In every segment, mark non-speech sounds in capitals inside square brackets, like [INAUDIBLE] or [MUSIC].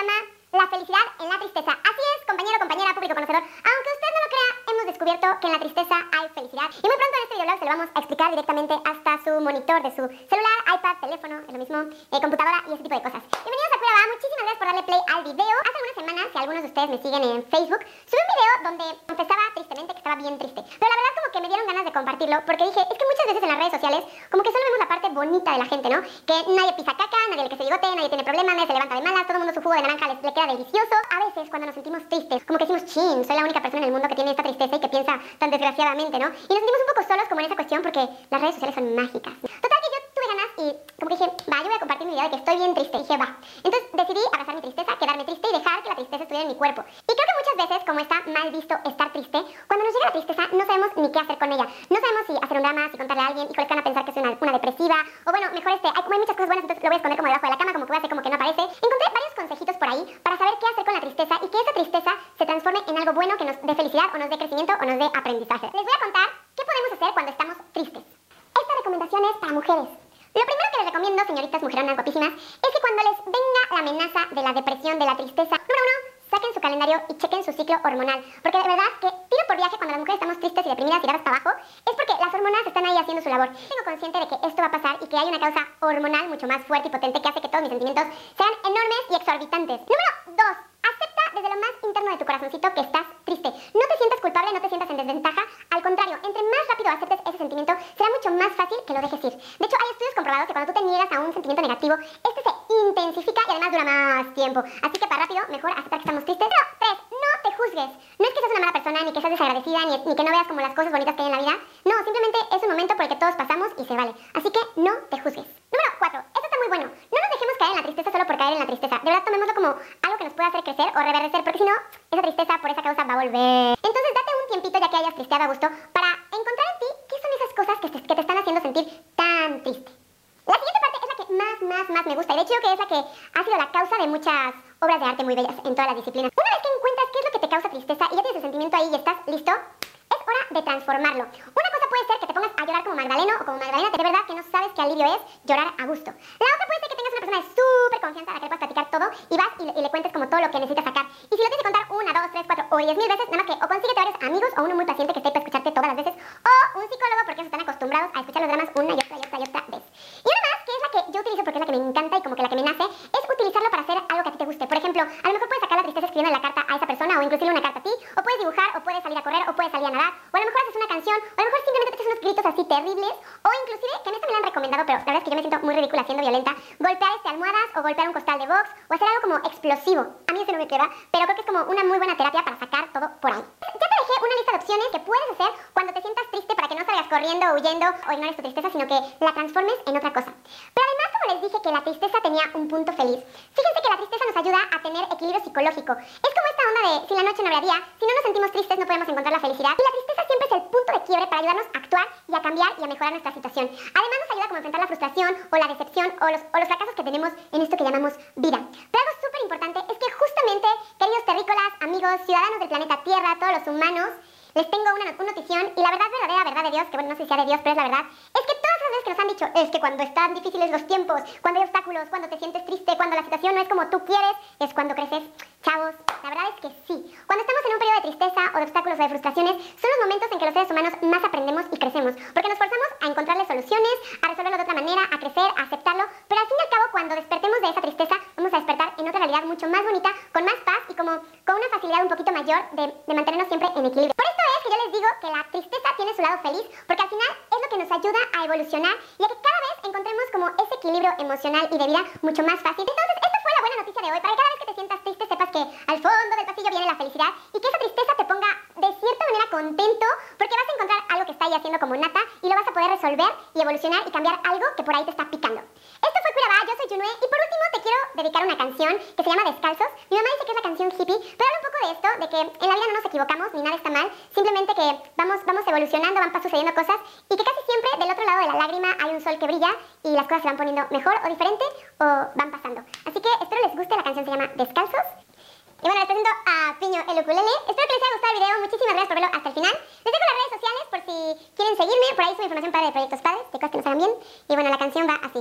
La felicidad en la tristeza. Así es, compañero, compañera, público conocedor. Aunque usted no lo crea, hemos descubierto que en la tristeza hay felicidad. Y muy pronto en este videoblog se lo vamos a explicar directamente hasta su monitor de su celular, iPad, teléfono, es lo mismo, eh, computadora y ese tipo de cosas. Bienvenidos a Cueva, muchísimas gracias por darle play al video. Hace algunas semanas, si algunos de ustedes me siguen en Facebook, subí un video donde confesaba tristemente que estaba bien triste. Pero la verdad como que me dieron ganas de compartirlo porque dije, es que muchas veces en las redes sociales como que solo vemos la parte bonita de la gente, ¿no? Que nadie pisa caca, nadie le que se ligote, nadie tiene problemas, nadie se levanta de malas, naranja le queda delicioso. A veces cuando nos sentimos tristes, como que decimos, chin, soy la única persona en el mundo que tiene esta tristeza y que piensa tan desgraciadamente, ¿no? Y nos sentimos un poco solos como en esa cuestión porque las redes sociales son mágicas. Total que yo tuve ganas y como que dije, va, yo voy a compartir mi idea de que estoy bien triste. Y dije, va. Entonces decidí abrazar mi tristeza, quedarme triste y dejar que la tristeza estuviera en mi cuerpo. Y creo que muchas veces, como está mal visto estar triste, cuando nos llega la tristeza no sabemos ni qué hacer con ella. No sabemos si hacer un drama, si contarle a alguien, y van a pensar que soy una, depresiva, o bueno, mejor este, hay, hay muchas cosas buenas, entonces lo voy a esconder como debajo de la cama, como que voy a hacer como que no aparece. Encontré varios consejitos por ahí para saber qué hacer con la tristeza y que esa tristeza se transforme en algo bueno que nos dé felicidad o nos dé crecimiento o nos dé aprendizaje. Les voy a contar qué podemos hacer cuando estamos tristes. Esta recomendación es para mujeres. Lo primero que les recomiendo, señoritas mujeronas guapísimas, es que cuando les venga la amenaza de la depresión, de la tristeza, número uno, saquen su calendario y chequen su ciclo hormonal. Porque de verdad que por viaje cuando las mujeres estamos tristes y deprimidas y dar hasta abajo, es porque las hormonas están ahí haciendo su labor. Tengo consciente de que esto va a pasar y que hay una causa hormonal mucho más fuerte y potente que hace que todos mis sentimientos sean enormes y exorbitantes. Número dos, acepta desde lo más interno de tu corazoncito que estás triste. No te sientas culpable, no te sientas en desventaja. Al contrario, entre más rápido aceptes ese sentimiento, será mucho más fácil que lo dejes ir. De hecho, hay estudios comprobados que cuando tú te niegas a un sentimiento negativo, este se intensifica y además dura más tiempo. Así que para rápido, mejor aceptar que estamos tristes. Pero, tres, no te juzgues. No es que seas una mala persona, ni que seas desagradecida, ni, ni que no veas como las cosas bonitas que hay en la vida. No, simplemente es un momento por el que todos pasamos y se vale. Así que no te juzgues. Número cuatro, esto está muy bueno. No nos dejemos caer en la tristeza solo por caer en la tristeza. De verdad, tomémoslo como o reverdecer, porque si no, esa tristeza por esa causa va a volver. Entonces, date un tiempito ya que hayas tristeado a gusto para encontrar en ti qué son esas cosas que te, que te están haciendo sentir tan triste. La siguiente parte es la que más, más, más me gusta y de hecho que es la que ha sido la causa de muchas obras de arte muy bellas en todas las disciplinas. Una vez que encuentras qué es lo que te causa tristeza y ya tienes el sentimiento ahí y estás listo, es hora de transformarlo. Una cosa puede ser que te pongas a llorar como Magdaleno o como Magdalena, de verdad que no sabes qué alivio es llorar a gusto. La otra puede ser que tengas una persona de súper confianza a la que le puedas platicar todo y vas y le, y le, cuentes como todo lo que necesitas sacar. Y si lo tienes que contar una, dos, tres, cuatro o diez mil veces, nada más que o consíguete varios amigos o uno muy paciente que esté para escucharte todas las veces o un psicólogo porque ellos están acostumbrados a escuchar los dramas una y otra y otra y otra vez. Y una más, que es la que yo utilizo porque es la que me encanta y como que la que me nace, es utilizarlo para hacer algo que a ti te guste. Por ejemplo, a lo mejor puedes sacar la tristeza escribiendo la carta a esa persona o inclusive una carta a ti, o puedes dibujar, o puedes salir a correr, o puedes salir a nadar, o a lo mejor haces una canción, o a lo mejor simplemente te haces unos gritos así terribles, o inclusive, que en esto me lo han recomendado, pero la verdad es que yo me siento muy ridícula siendo violenta, golpear este almohadas o golpear un costal de box, o hacer algo como explosivo. A mí eso no me queda, pero creo que es como una muy buena terapia para sacar todo por ahí. Ya te dejé una lista de opciones que puedes hacer cuando te sientas triste para que no salgas corriendo o huyendo o ignores tu tristeza, sino que la transformes en otra cosa. Pero además, como les dije que la tristeza tenía un punto feliz, fíjense que la tristeza nos ayuda a tener equilibrio psicológico. Es como esta onda de si la noche no habría día, si no nos sentimos tristes no podemos encontrar la felicidad. Y la tristeza siempre es el punto de quiebre para ayudarnos a actuar y a cambiar y a mejorar nuestra situación. Además nos ayuda como a enfrentar la frustración o la decepción o los, o los fracasos que tenemos en esto que llamamos vida. Pero algo súper importante es que justamente, queridos terrícolas, amigos, ciudadanos del planeta Tierra, todos los humanos, les tengo una, notición y la verdad verdadera, verdad de Dios, que bueno, no sé si sea de Dios, pero es la verdad, es que todas las veces que nos han dicho, es que cuando están difíciles los tiempos, cuando hay obstáculos, cuando te sientes triste, cuando la situación no es como tú quieres, es cuando creces. Chavos, la verdad es que sí. Cuando estamos en un periodo de tristeza o de obstáculos o de frustraciones, son los momentos en que los seres humanos más aprendemos y crecemos, porque nos forzamos a encontrarle soluciones, a resolverlo de otra manera, a crecer, a aceptarlo, pero al fin y al cabo, cuando despertemos de esa tristeza, vamos a despertar en otra realidad mucho más bonita, con más paz y como con una facilidad un poquito mayor de mantenernos siempre en equilibrio. Digo que la tristeza tiene su lado feliz, porque al final es lo que nos ayuda a evolucionar y a que cada vez encontremos como ese equilibrio emocional y de vida mucho más fácil. Entonces, esta fue la buena noticia de hoy, para que cada vez que te sientas triste sepas que al fondo del pasillo viene la felicidad y que esa tristeza te ponga de manera contento porque vas a encontrar algo que está ahí haciendo como nata y lo vas a poder resolver y evolucionar y cambiar algo que por ahí te está picando. Esto fue Curabá, yo soy Junue y por último te quiero dedicar una canción que se llama Descalzos. Mi mamá dice que es la canción hippie, pero habla un poco de esto, de que en la vida no nos equivocamos ni nada está mal, simplemente que vamos, vamos evolucionando, van sucediendo cosas y que casi siempre del otro lado de la lágrima hay un sol que brilla y las cosas se van poniendo mejor o diferente o van pasando. Así que espero les guste, la canción se llama Descalzos. Y bueno, les presento a Piño el ukulele. Espero que les haya gustado el video. Muchísimas gracias por verlo hasta el final. Les dejo las redes sociales por si quieren seguirme. Por ahí subo información padre de proyectos padres, de cosas que nos hagan bien. Y bueno, la canción va así.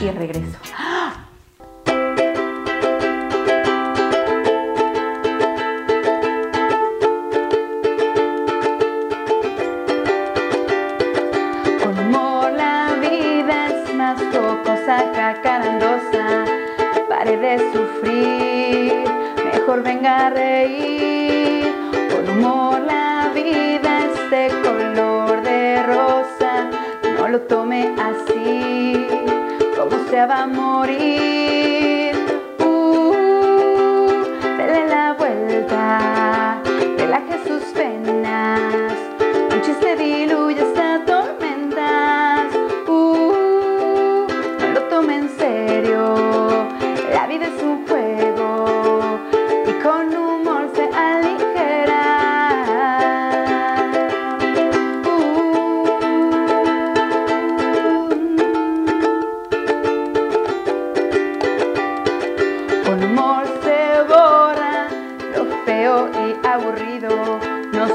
Y regreso. Humor la vida es más jocosa, cacarandosa. Pare de sufrir, mejor venga a reír. Con humor la vida es de color de rosa. No lo tome así, se va a morir. Uh, dele la vuelta, relaje sus penas. Un chiste diluye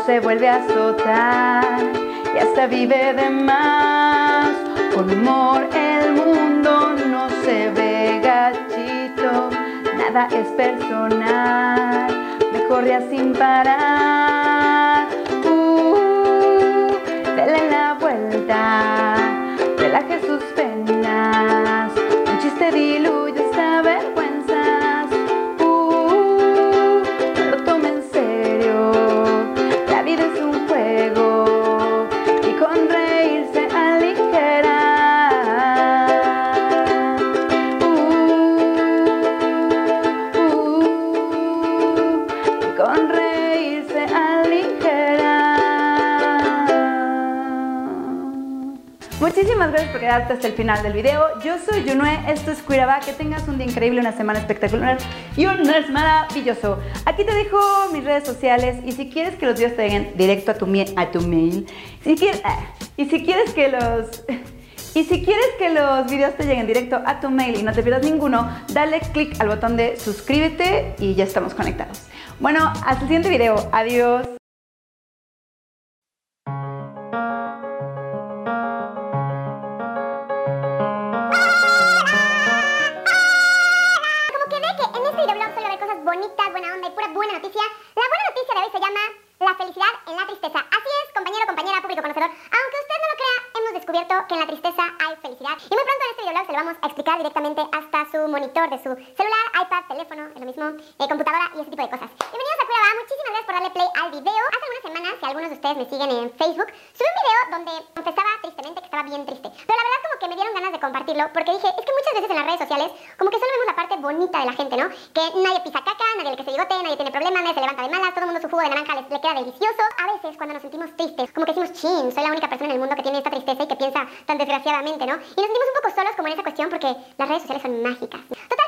se vuelve a azotar y hasta vive de más. Con humor el mundo no se ve gachito, nada es personal, mejor ya sin parar. Uh, dele la vuelta, relaje sus penas, un chiste diluye gracias por quedarte hasta el final del video. Yo soy Yunue, esto es Cuiraba. Que tengas un día increíble, una semana espectacular y un mes maravilloso. Aquí te dejo mis redes sociales y si quieres que los videos te lleguen directo a tu, a tu mail, ah, y si quieres que los... [LAUGHS] Y si quieres que los videos te lleguen directo a tu mail y no te pierdas ninguno, dale click al botón de suscríbete y ya estamos conectados. Bueno, hasta el siguiente video. Adiós. De su celular, iPad, teléfono, es lo mismo, eh, computadora y ese tipo de cosas. Bienvenidos a Cueva, muchísimas gracias por darle play al video. Hace algunas semanas, si algunos de ustedes me siguen en Facebook, subí un video donde confesaba tristemente que estaba bien triste. Pero la verdad como que me dieron ganas de compartirlo porque dije, es que muchas veces en las redes sociales como que solo vemos la parte bonita de la gente, ¿no? Que nadie pisa caca, nadie le crece bigote, nadie tiene problemas, nadie se levanta de malas, todo el mundo su jugo de naranja le queda delicioso. Veces cuando nos sentimos tristes, como que decimos, chin, soy la única persona en el mundo que tiene esta tristeza y que piensa tan desgraciadamente, ¿no? Y nos sentimos un poco solos como en esa cuestión porque las redes sociales son mágicas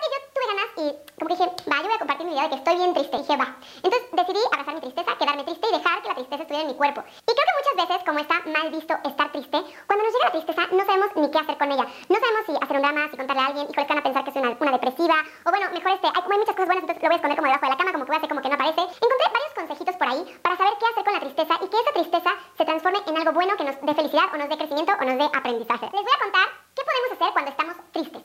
que yo tuve ganas y como que dije, va, yo voy a compartir mi video de que estoy bien triste. Y dije, va. Entonces decidí abrazar mi tristeza, quedarme triste y dejar que la tristeza estuviera en mi cuerpo. Y creo que muchas veces, como está mal visto estar triste, cuando nos llega la tristeza no sabemos ni qué hacer con ella. No sabemos si hacer un drama, si contarle a alguien, y que a pensar que soy una, depresiva. O bueno, mejor este, hay, hay muchas cosas buenas, entonces lo voy a esconder como debajo de la cama, como que voy a hacer como que no aparece. Encontré varios consejitos por ahí para saber qué hacer con la tristeza y que esa tristeza se transforme en algo bueno que nos dé felicidad o nos dé crecimiento o nos dé aprendizaje. Les voy a contar qué podemos hacer cuando estamos tristes.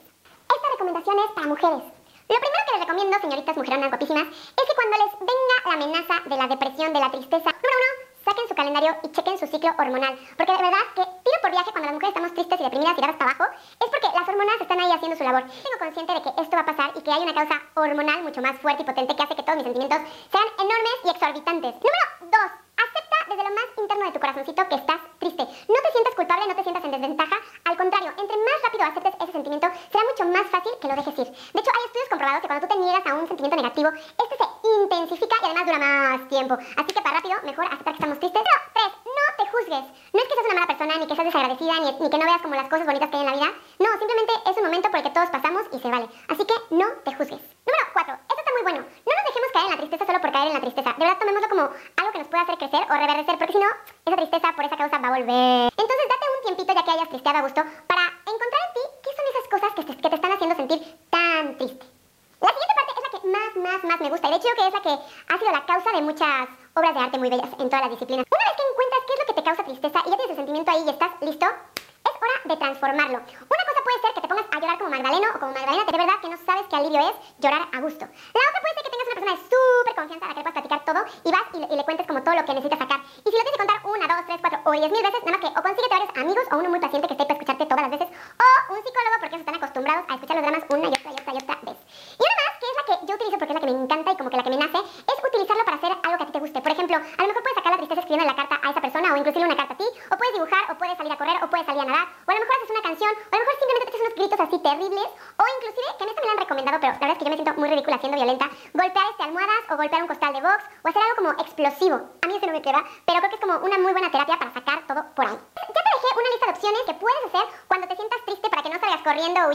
Esta recomendación es para mujeres. Lo primero que les recomiendo, señoritas mujeronas guapísimas, es que cuando les venga la amenaza de la depresión, de la tristeza, número uno, saquen su calendario y chequen su ciclo hormonal. Porque de verdad que tiro por viaje cuando las mujeres estamos tristes y deprimidas y para abajo, es porque las hormonas están ahí haciendo su labor. Tengo consciente de que esto va a pasar y que hay una causa hormonal mucho más fuerte y potente que hace que todos mis sentimientos sean enormes y exorbitantes. Número dos, desde lo más interno de tu corazoncito que estás triste. No te sientas culpable, no te sientas en desventaja. Al contrario, entre más rápido aceptes ese sentimiento, será mucho más fácil que lo dejes ir. De hecho, hay estudios comprobados que cuando tú te niegas a un sentimiento negativo, este se intensifica y además dura más tiempo. Así que para rápido, mejor aceptar que estamos tristes. Pero, tres, no te juzgues. No es que seas una mala persona, ni que seas desagradecida, ni, que no veas como las cosas bonitas que hay en la vida. No, simplemente es un momento por el que todos pasamos y se vale. Así que no te juzgues. Número cuatro, esto está muy bueno. No nos dejemos caer en la tristeza solo por caer en la tristeza. De verdad, tomémoslo como puede hacer crecer o reverdecer, porque si no, esa tristeza por esa causa va a volver. Entonces, date un tiempito ya que hayas tristeado a gusto para encontrar en ti qué son esas cosas que te, que te están haciendo sentir tan triste. La siguiente parte es la que más, más, más me gusta. Y de hecho, que es la que ha sido la causa de muchas obras de arte muy bellas en todas las disciplinas. Una vez que encuentras qué es lo que te causa tristeza y ya tienes el sentimiento ahí y estás listo, es hora de transformarlo. Una cosa puede ser que te pongas a llorar como Magdaleno o como Magdalena, de verdad que no sabes qué alivio es llorar a gusto otra puede ser que tengas una persona de súper confianza a la que le puedas platicar todo y vas y le, cuentes como todo lo que necesitas sacar. Y si lo tienes que contar una, dos, tres, cuatro o diez mil veces, nada más que o consíguete varios amigos o uno muy paciente que esté para escucharte todas las veces, o un psicólogo porque ellos están acostumbrados a escuchar los dramas una y otra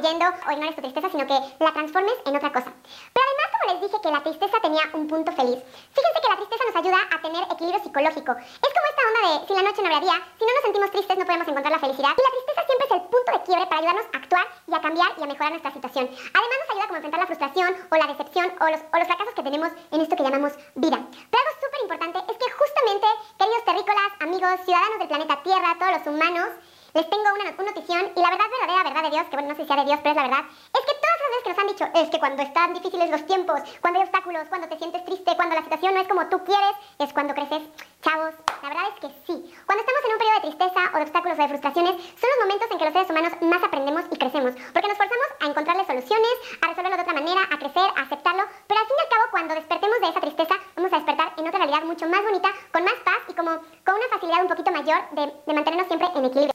huyendo o ignores tu tristeza, sino que la transformes en otra cosa. Pero además, como les dije que la tristeza tenía un punto feliz, fíjense que la tristeza nos ayuda a tener equilibrio psicológico. Es como esta onda de si la noche no habría día, si no nos sentimos tristes no podemos encontrar la felicidad. Y la tristeza siempre es el punto de quiebre para ayudarnos a actuar y a cambiar y a mejorar nuestra situación. Además nos ayuda como a enfrentar la frustración o la decepción o los, o los fracasos que tenemos en esto que llamamos vida. Pero algo súper importante es que justamente, queridos terrícolas, amigos, ciudadanos del planeta Tierra, todos los humanos, les tengo una, una notición y la verdad verdadera, verdad de Dios, que bueno, no sé si sea de Dios, pero es la verdad, es que todas las veces que nos han dicho, es que cuando están difíciles los tiempos, cuando hay obstáculos, cuando te sientes triste, cuando la situación no es como tú quieres, es cuando creces. Chavos, la verdad es que sí. Cuando estamos en un periodo de tristeza o de obstáculos o de frustraciones, son los momentos en que los seres humanos más aprendemos y crecemos, porque nos forzamos a encontrarle soluciones, a resolverlo de otra manera, a crecer, a aceptarlo, pero al fin y al cabo, cuando despertemos de esa tristeza, vamos a despertar en otra realidad mucho más bonita, con más paz y como con una facilidad un poquito mayor de, de mantenernos siempre en equilibrio.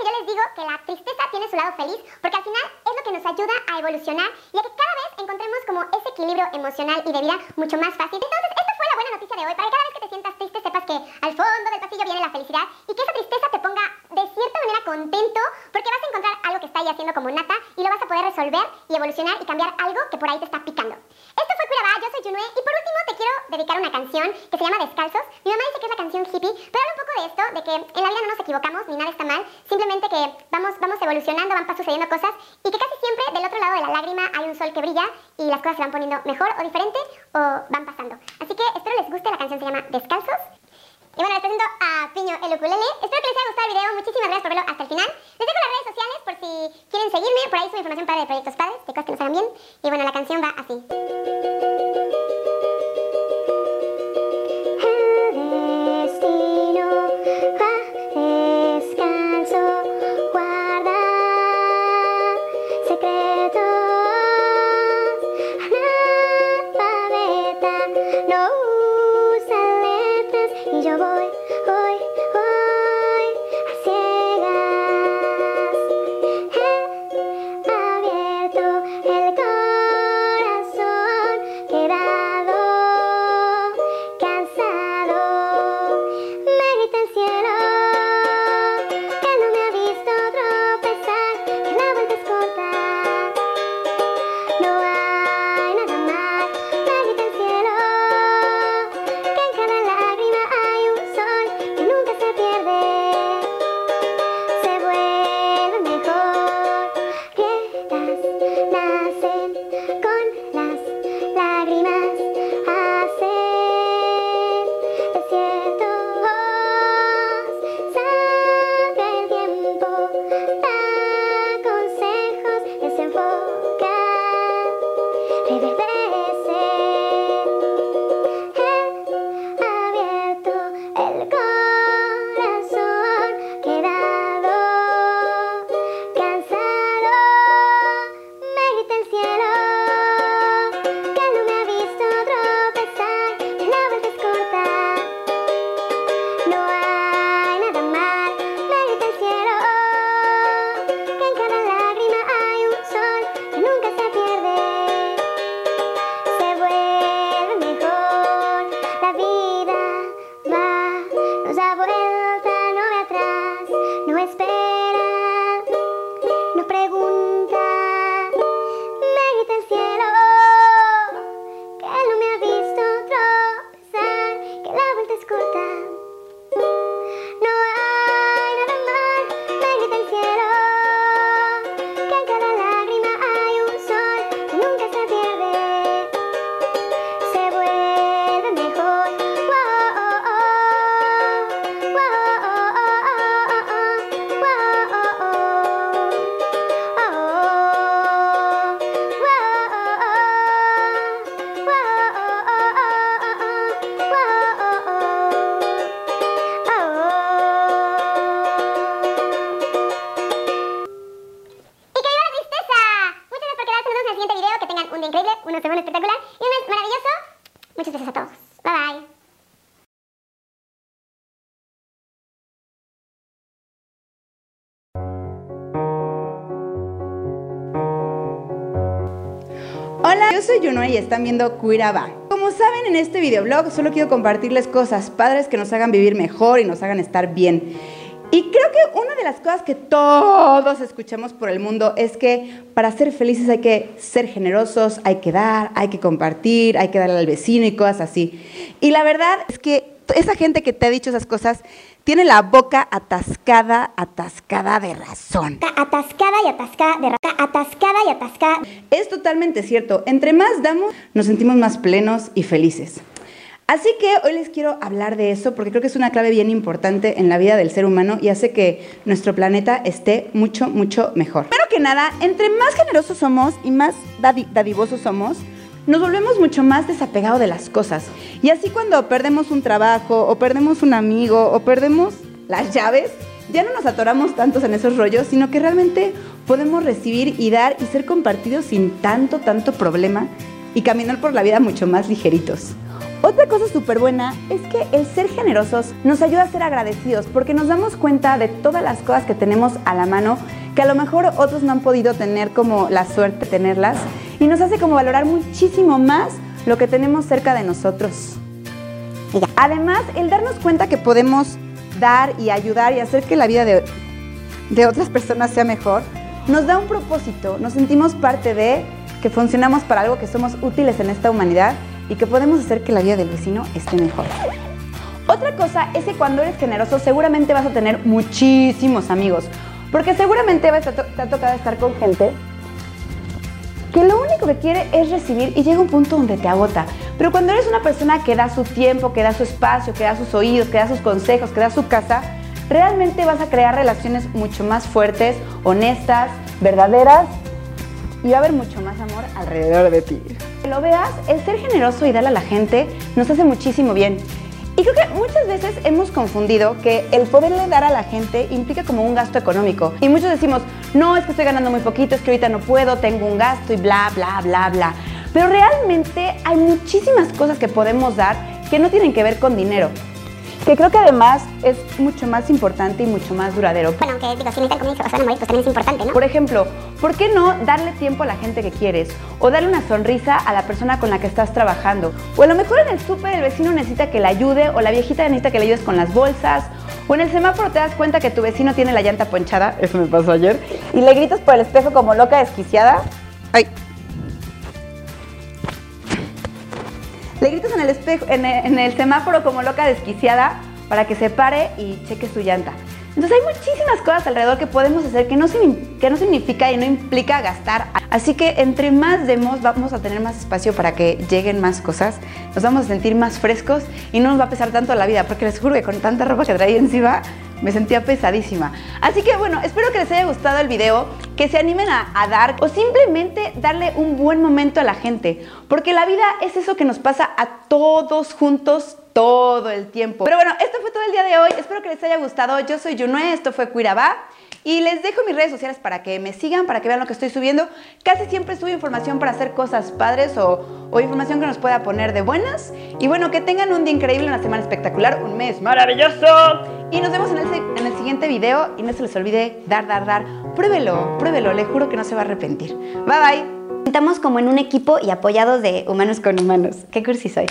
Que yo les digo que la tristeza tiene su lado feliz, porque al final es lo que nos ayuda a evolucionar y a que cada vez encontremos como ese equilibrio emocional y de vida mucho más fácil. Entonces, esta fue la buena noticia de hoy, para que cada vez que sientas triste sepas que al fondo del pasillo viene la felicidad y que esa tristeza te ponga de cierta manera contento, porque vas a encontrar algo que está ahí haciendo como nata y lo vas a poder resolver y evolucionar y cambiar algo que por ahí te está picando. Esto fue Curaba, yo soy Junue y por último te quiero dedicar una canción que se llama Descalzos. Mi mamá dice que es la canción hippie, pero habla un poco de esto, de que en la vida no nos equivocamos ni nada está mal, simplemente que vamos, vamos evolucionando, van sucediendo cosas y que casi siempre del otro lado de la lágrima hay un sol que brilla y las cosas se van poniendo mejor o diferente o van pasando. Así que espero les guste, se llama Descalzos. Y bueno, les presento a Piño el ukulele. Espero que les haya gustado el video. Muchísimas gracias por verlo hasta el final. Les dejo las redes sociales por si quieren seguirme. Por ahí subo información padre de proyectos soy Juno y están viendo Cuiraba. Como saben, en este videoblog solo quiero compartirles cosas padres que nos hagan vivir mejor y nos hagan estar bien. Y creo que una de las cosas que todos escuchamos por el mundo es que para ser felices hay que ser generosos, hay que dar, hay que compartir, hay que darle al vecino y cosas así. Y la verdad es que esa gente que te ha dicho esas cosas tiene la boca atascada, atascada de razón. Atascada y atascada de razón. Atascada y atascada. Es totalmente cierto. Entre más damos, nos sentimos más plenos y felices. Así que hoy les quiero hablar de eso porque creo que es una clave bien importante en la vida del ser humano y hace que nuestro planeta esté mucho, mucho mejor. Primero que nada, entre más generosos somos y más dadivosos somos, nos volvemos mucho más desapegados de las cosas. Y así cuando perdemos un trabajo o perdemos un amigo o perdemos las llaves, ya no nos atoramos tantos en esos rollos, sino que realmente podemos recibir y dar y ser compartidos sin tanto, tanto problema y caminar por la vida mucho más ligeritos. Otra cosa súper buena es que el ser generosos nos ayuda a ser agradecidos porque nos damos cuenta de todas las cosas que tenemos a la mano que a lo mejor otros no han podido tener como la suerte de tenerlas y nos hace como valorar muchísimo más lo que tenemos cerca de nosotros. Además, el darnos cuenta que podemos dar y ayudar y hacer que la vida de, de otras personas sea mejor, nos da un propósito, nos sentimos parte de que funcionamos para algo, que somos útiles en esta humanidad y que podemos hacer que la vida del vecino esté mejor. Otra cosa es que cuando eres generoso seguramente vas a tener muchísimos amigos, porque seguramente te ha tocado estar con gente que lo único que quiere es recibir y llega un punto donde te agota. Pero cuando eres una persona que da su tiempo, que da su espacio, que da sus oídos, que da sus consejos, que da su casa, realmente vas a crear relaciones mucho más fuertes, honestas, verdaderas y va a haber mucho más amor alrededor de ti. Lo veas, el ser generoso y darle a la gente nos hace muchísimo bien. Y creo que muchas veces hemos confundido que el poderle dar a la gente implica como un gasto económico. Y muchos decimos, no, es que estoy ganando muy poquito, es que ahorita no puedo, tengo un gasto y bla, bla, bla, bla. Pero realmente hay muchísimas cosas que podemos dar que no tienen que ver con dinero que creo que además es mucho más importante y mucho más duradero. Bueno, aunque digo, si necesitan comida se van a morir, pues también es importante, ¿no? Por ejemplo, ¿por qué no darle tiempo a la gente que quieres? O darle una sonrisa a la persona con la que estás trabajando. O a lo mejor en el súper el vecino necesita que le ayude o la viejita necesita que le ayudes con las bolsas. O en el semáforo te das cuenta que tu vecino tiene la llanta ponchada, eso me pasó ayer, y le gritas por el espejo como loca desquiciada. Ay, Le gritas en el espejo, en el, semáforo como loca desquiciada para que se pare y cheque su llanta. Entonces hay muchísimas cosas alrededor que podemos hacer que no, que no significa y no implica gastar. Así que entre más demos vamos a tener más espacio para que lleguen más cosas, nos vamos a sentir más frescos y no nos va a pesar tanto la vida, porque les juro que con tanta ropa que traía encima me sentía pesadísima. Así que bueno, espero que les haya gustado el video, que se animen a, dar o simplemente darle un buen momento a la gente, porque la vida es eso que nos pasa a todos juntos todo el tiempo. Pero bueno, esto fue todo el día de hoy, espero que les haya gustado. Yo soy Junue, esto fue Cuirabá. Y les dejo mis redes sociales para que me sigan, para que vean lo que estoy subiendo. Casi siempre subo información para hacer cosas padres o, o, información que nos pueda poner de buenas. Y bueno, que tengan un día increíble, una semana espectacular, un mes maravilloso. Y nos vemos en el, en el siguiente video. Y no se les olvide dar, dar, dar. Pruébelo, pruébelo, le juro que no se va a arrepentir. Bye bye. Estamos como en un equipo y apoyados de humanos con humanos. Qué cursi soy.